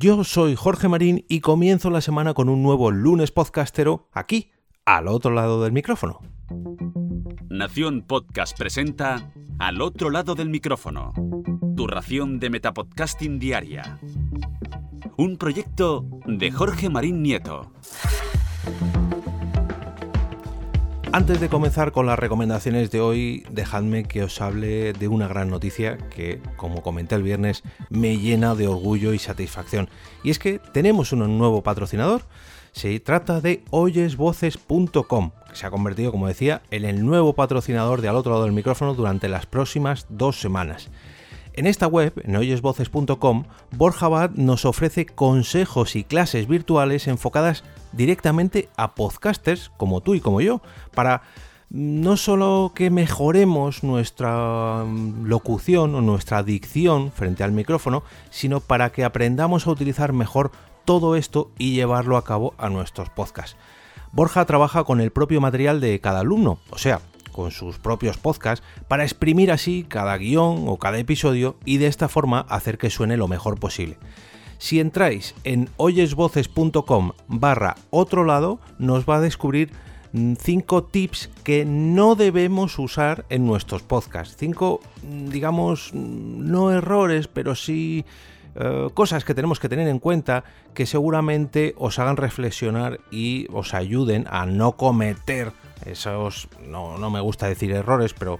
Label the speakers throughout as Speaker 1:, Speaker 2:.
Speaker 1: Yo soy Jorge Marín y comienzo la semana con un nuevo lunes podcastero aquí, al otro lado del micrófono.
Speaker 2: Nación Podcast presenta Al otro lado del micrófono, tu ración de Metapodcasting Diaria. Un proyecto de Jorge Marín Nieto.
Speaker 1: Antes de comenzar con las recomendaciones de hoy, dejadme que os hable de una gran noticia que, como comenté el viernes, me llena de orgullo y satisfacción. Y es que tenemos un nuevo patrocinador. Se trata de oyesvoces.com, que se ha convertido, como decía, en el nuevo patrocinador de al otro lado del micrófono durante las próximas dos semanas. En esta web, en oyesvoces.com, Borja Abad nos ofrece consejos y clases virtuales enfocadas directamente a podcasters como tú y como yo, para no solo que mejoremos nuestra mm, locución o nuestra dicción frente al micrófono, sino para que aprendamos a utilizar mejor todo esto y llevarlo a cabo a nuestros podcasts. Borja trabaja con el propio material de cada alumno, o sea, con sus propios podcasts para exprimir así cada guion o cada episodio y de esta forma hacer que suene lo mejor posible. Si entráis en oyesvoces.com barra otro lado, nos va a descubrir 5 tips que no debemos usar en nuestros podcasts. 5, digamos, no errores, pero sí eh, cosas que tenemos que tener en cuenta que seguramente os hagan reflexionar y os ayuden a no cometer esos, no, no me gusta decir errores, pero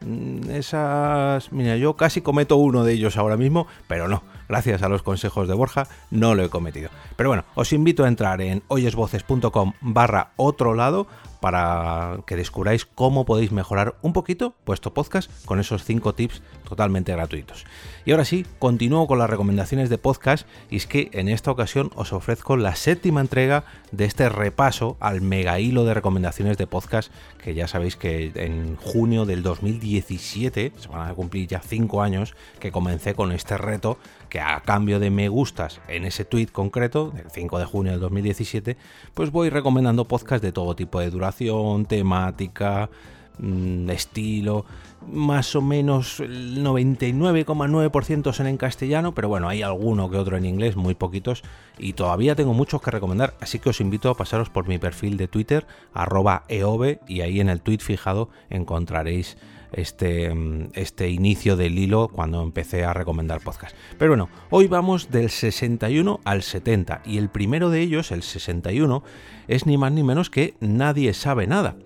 Speaker 1: mm, esas, mira, yo casi cometo uno de ellos ahora mismo, pero no, gracias a los consejos de Borja, no lo he cometido. Pero bueno, os invito a entrar en oyesvoces.com barra otro lado para que descubráis cómo podéis mejorar un poquito vuestro podcast con esos 5 tips totalmente gratuitos. Y ahora sí, continúo con las recomendaciones de podcast y es que en esta ocasión os ofrezco la séptima entrega de este repaso al mega hilo de recomendaciones de podcast que ya sabéis que en junio del 2017, se van a cumplir ya 5 años que comencé con este reto que a cambio de me gustas en ese tweet concreto, del 5 de junio del 2017, pues voy recomendando podcasts de todo tipo de duración, temática, mm, estilo, más o menos el 99,9% son en castellano, pero bueno, hay alguno que otro en inglés, muy poquitos, y todavía tengo muchos que recomendar, así que os invito a pasaros por mi perfil de Twitter, arroba eove, y ahí en el tweet fijado encontraréis este, este inicio del hilo cuando empecé a recomendar podcast. Pero bueno, hoy vamos del 61 al 70 y el primero de ellos, el 61, es ni más ni menos que Nadie sabe nada.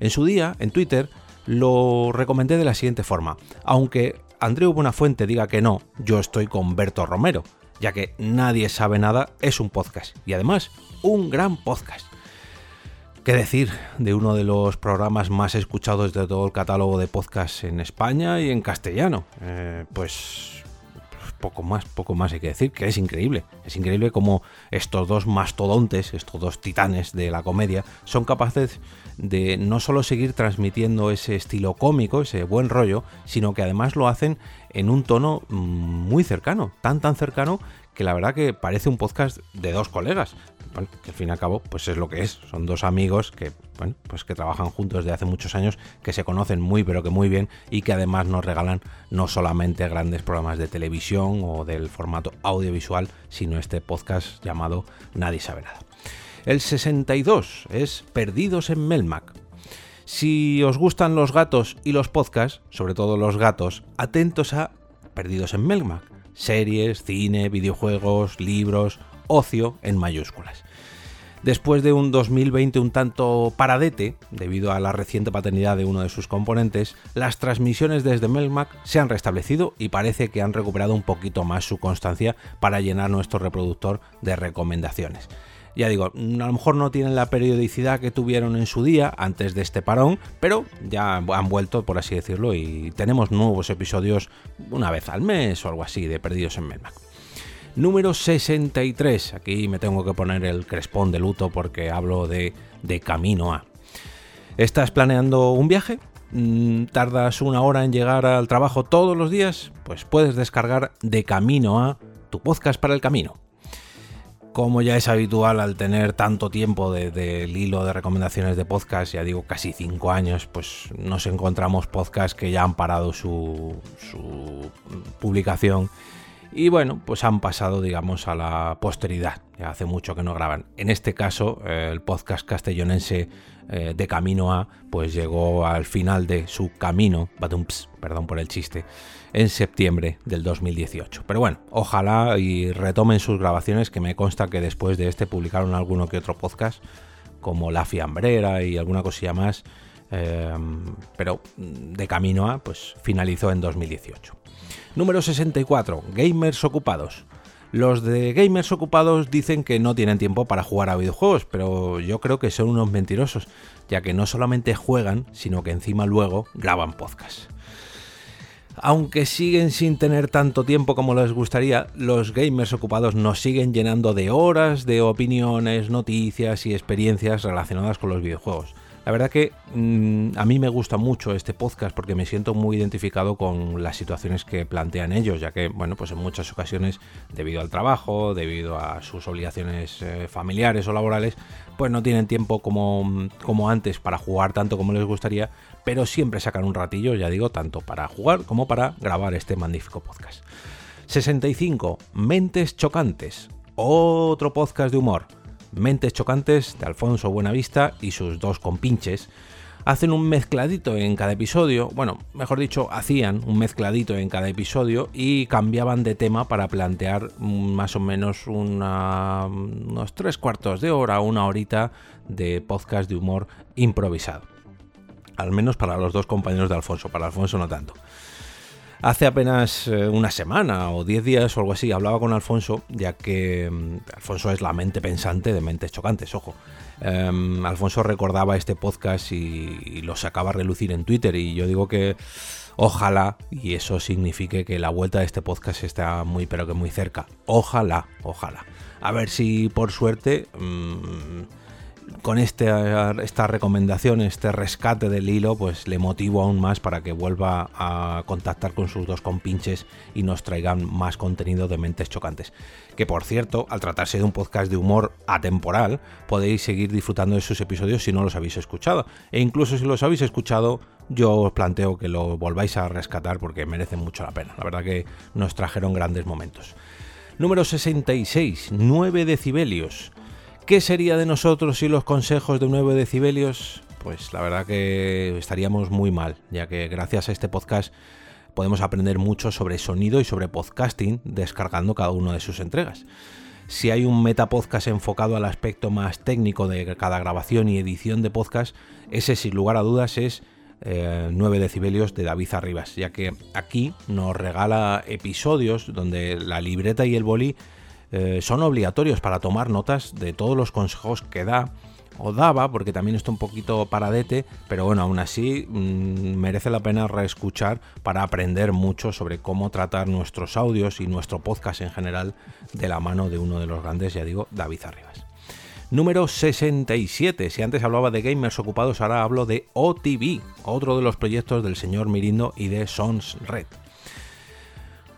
Speaker 1: En su día, en Twitter, lo recomendé de la siguiente forma. Aunque Andreu Buenafuente diga que no, yo estoy con Berto Romero, ya que Nadie sabe nada es un podcast y además un gran podcast. ¿Qué decir de uno de los programas más escuchados de todo el catálogo de podcasts en España y en castellano? Eh, pues poco más, poco más hay que decir, que es increíble. Es increíble cómo estos dos mastodontes, estos dos titanes de la comedia, son capaces de no solo seguir transmitiendo ese estilo cómico, ese buen rollo, sino que además lo hacen en un tono mm, muy cercano, tan tan cercano que la verdad que parece un podcast de dos colegas. Que al fin y al cabo, pues es lo que es. Son dos amigos que, bueno, pues que trabajan juntos desde hace muchos años, que se conocen muy pero que muy bien y que además nos regalan no solamente grandes programas de televisión o del formato audiovisual, sino este podcast llamado Nadie sabe nada. El 62 es Perdidos en Melmac. Si os gustan los gatos y los podcasts, sobre todo los gatos, atentos a Perdidos en Melmac series, cine, videojuegos, libros, ocio en mayúsculas. Después de un 2020 un tanto paradete, debido a la reciente paternidad de uno de sus componentes, las transmisiones desde Melmac se han restablecido y parece que han recuperado un poquito más su constancia para llenar nuestro reproductor de recomendaciones. Ya digo, a lo mejor no tienen la periodicidad que tuvieron en su día antes de este parón, pero ya han vuelto, por así decirlo, y tenemos nuevos episodios una vez al mes o algo así de Perdidos en Melmac. Número 63. Aquí me tengo que poner el crespón de luto porque hablo de, de camino a. ¿Estás planeando un viaje? Mm, ¿Tardas una hora en llegar al trabajo todos los días? Pues puedes descargar de camino a tu podcast para el camino como ya es habitual al tener tanto tiempo del de, hilo de recomendaciones de podcast, ya digo casi cinco años, pues nos encontramos podcasts que ya han parado su, su publicación y bueno, pues han pasado, digamos, a la posteridad. Ya hace mucho que no graban. En este caso, eh, el podcast castellonense eh, de Camino A, pues llegó al final de su camino, perdón por el chiste, en septiembre del 2018. Pero bueno, ojalá y retomen sus grabaciones, que me consta que después de este publicaron alguno que otro podcast, como La Fiambrera y alguna cosilla más. Eh, pero de camino a, pues finalizó en 2018. Número 64. Gamers ocupados. Los de gamers ocupados dicen que no tienen tiempo para jugar a videojuegos, pero yo creo que son unos mentirosos, ya que no solamente juegan, sino que encima luego graban podcast. Aunque siguen sin tener tanto tiempo como les gustaría, los gamers ocupados nos siguen llenando de horas de opiniones, noticias y experiencias relacionadas con los videojuegos. La verdad que mm, a mí me gusta mucho este podcast porque me siento muy identificado con las situaciones que plantean ellos, ya que, bueno, pues en muchas ocasiones, debido al trabajo, debido a sus obligaciones eh, familiares o laborales, pues no tienen tiempo como, como antes para jugar tanto como les gustaría, pero siempre sacan un ratillo, ya digo, tanto para jugar como para grabar este magnífico podcast. 65. Mentes chocantes. Otro podcast de humor Mentes Chocantes de Alfonso Buenavista y sus dos compinches hacen un mezcladito en cada episodio, bueno, mejor dicho, hacían un mezcladito en cada episodio y cambiaban de tema para plantear más o menos unos tres cuartos de hora, una horita de podcast de humor improvisado. Al menos para los dos compañeros de Alfonso, para Alfonso no tanto. Hace apenas eh, una semana o diez días o algo así hablaba con Alfonso, ya que mm, Alfonso es la mente pensante de mentes chocantes, ojo. Em, Alfonso recordaba este podcast y, lo sacaba a relucir en Twitter y yo digo que ojalá, y eso signifique que la vuelta de este podcast está muy pero que muy cerca. Ojalá, ojalá. A ver si por suerte... Mm, con este, esta recomendación, este rescate del hilo, pues le motivo aún más para que vuelva a contactar con sus dos compinches y nos traigan más contenido de mentes chocantes. Que por cierto, al tratarse de un podcast de humor atemporal, podéis seguir disfrutando de sus episodios si no los habéis escuchado. E incluso si los habéis escuchado, yo os planteo que lo volváis a rescatar porque merecen mucho la pena. La verdad que nos trajeron grandes momentos. Número 66, 9 decibelios. ¿Qué sería de nosotros si los consejos de 9 decibelios? Pues la verdad que estaríamos muy mal, ya que gracias a este podcast podemos aprender mucho sobre sonido y sobre podcasting descargando cada una de sus entregas. Si hay un metapodcast enfocado al aspecto más técnico de cada grabación y edición de podcast, ese sin lugar a dudas es 9 eh, decibelios de David Arribas, ya que aquí nos regala episodios donde la libreta y el boli eh, son obligatorios para tomar notas de todos los consejos que da o daba, porque también está un poquito paradete, pero bueno, aún así mm, merece la pena reescuchar para aprender mucho sobre cómo tratar nuestros audios y nuestro podcast en general de la mano de uno de los grandes, ya digo, David Arribas. Número 67. Si antes hablaba de gamers ocupados, ahora hablo de OTV, otro de los proyectos del señor Mirindo y de Sons Red.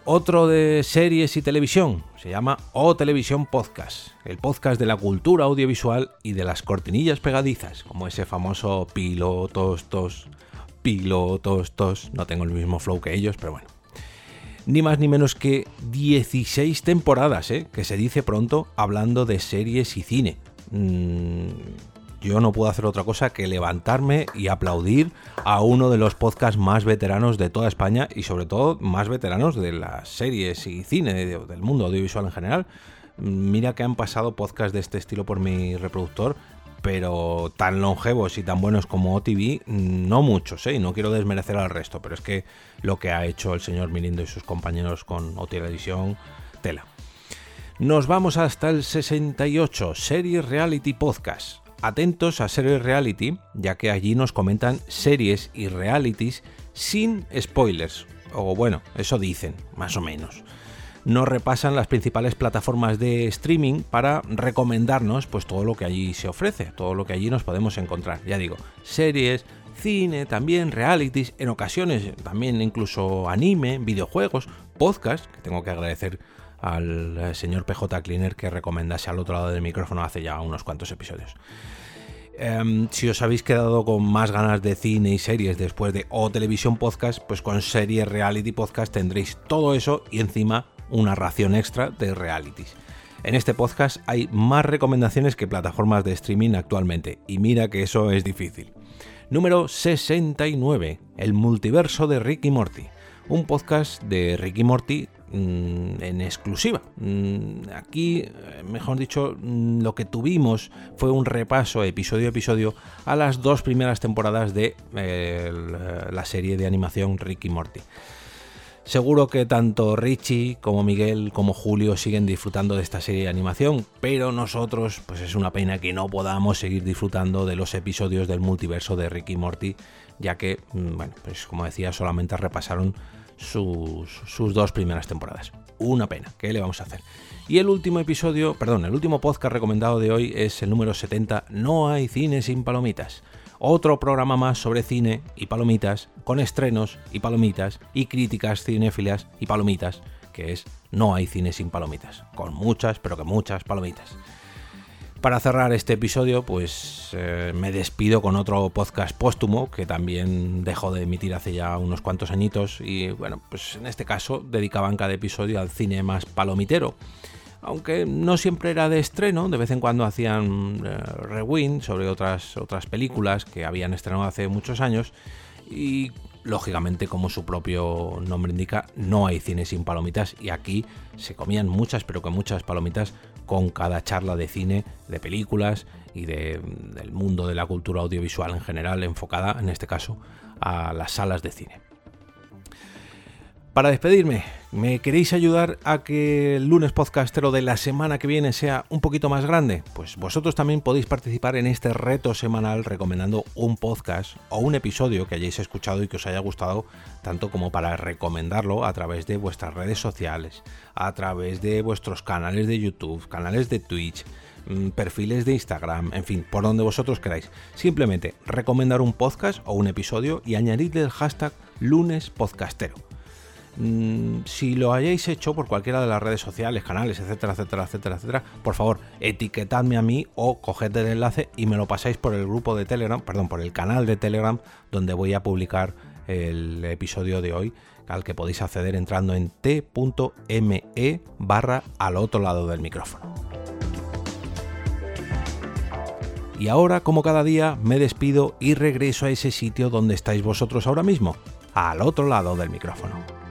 Speaker 1: Otro de series y televisión se llama O Televisión Podcast, el podcast de la cultura audiovisual y de las cortinillas pegadizas, como ese famoso pilotos, tos, pilotos, tos. No tengo el mismo flow que ellos, pero bueno. Ni más ni menos que 16 temporadas, ¿eh? que se dice pronto hablando de series y cine. Mm, yo no puedo hacer otra cosa que levantarme y aplaudir a uno de los podcasts más veteranos de toda España y sobre todo más veteranos de las series y cine del mundo audiovisual en general. Mira que han pasado podcasts de este estilo por mi reproductor, pero tan longevos y tan buenos como OTV, no muchos, ¿eh? y no quiero desmerecer al resto, pero es que lo que ha hecho el señor Mirindo y sus compañeros con OTV tela. Nos vamos hasta el 68, Series Reality Podcast atentos a Series Reality, ya que allí nos comentan series y realities sin spoilers. O bueno, eso dicen, más o menos. Nos repasan las principales plataformas de streaming para recomendarnos pues todo lo que allí se ofrece, todo lo que allí nos podemos encontrar. Ya digo, series, cine, también realities, en ocasiones también incluso anime, videojuegos, podcast, que tengo que agradecer al eh, señor PJ Cleaner que recomendase al otro lado del micrófono hace ya unos cuantos episodios. Em, si os habéis quedado con más ganas de cine y series después de O Televisión Podcast, pues con serie Reality Podcast tendréis todo eso y encima una ración extra de realities. En este podcast hay más recomendaciones que plataformas de streaming actualmente, y mira que eso es difícil. Número 69, El multiverso de Ricky Morty, un podcast de Ricky Morty en exclusiva. Mm, aquí, eh, mejor dicho, mm, lo que tuvimos fue un repaso episodio a episodio a las dos primeras temporadas de eh, la serie de animación Ricky Morty. Seguro que tanto Richie como Miguel como Julio siguen disfrutando de esta serie de animación, pero nosotros pues es una pena que no podamos seguir disfrutando de los episodios del multiverso de Ricky Morty, ya que, mm, bueno, pues como decía, solamente repasaron sus, dos primeras temporadas. Una pena, ¿qué le vamos a hacer? Y el último episodio, perdón, el último podcast recomendado de hoy es el número 70, No hay cine sin palomitas otro programa más sobre cine y palomitas, con estrenos y palomitas y críticas cinéfilas y palomitas, que es No hay cine sin palomitas, con muchas, pero que muchas palomitas. Para cerrar este episodio, pues eh, me despido con otro podcast póstumo que también dejó de emitir hace ya unos cuantos añitos y bueno, pues en este caso dedicaban cada episodio al cine más palomitero. Aunque no siempre era de estreno, de vez en cuando hacían eh, rewind sobre otras, otras películas que habían estrenado hace muchos años y lógicamente como su propio nombre indica no hay cine sin palomitas y aquí se comían muchas pero que muchas palomitas con cada charla de cine, de películas y del mundo de la cultura audiovisual en general enfocada en este caso a las salas de cine. Para despedirme, ¿me queréis ayudar a que el lunes podcastero de la semana que viene sea un poquito más grande? Pues vosotros también podéis participar en este reto semanal recomendando un podcast o un episodio que hayáis escuchado y que os haya gustado, tanto como para recomendarlo a través de vuestras redes sociales, a través de vuestros canales de YouTube, canales de Twitch, mm, perfiles de Instagram, en fin, por donde vosotros queráis. Simplemente recomendar un podcast o un episodio y añadirle el hashtag lunes podcastero si lo hayáis hecho por cualquiera de las redes sociales, canales, etcétera, etcétera, etcétera, etcétera, por favor, etiquetadme a mí o coged el enlace y me lo pasáis por el grupo de Telegram, perdón, por el canal de Telegram donde voy a publicar el episodio de hoy, al que podéis acceder entrando en t.me barra al otro lado del micrófono. Y ahora, como cada día, me despido y regreso a ese sitio donde estáis vosotros ahora mismo, al otro lado del micrófono.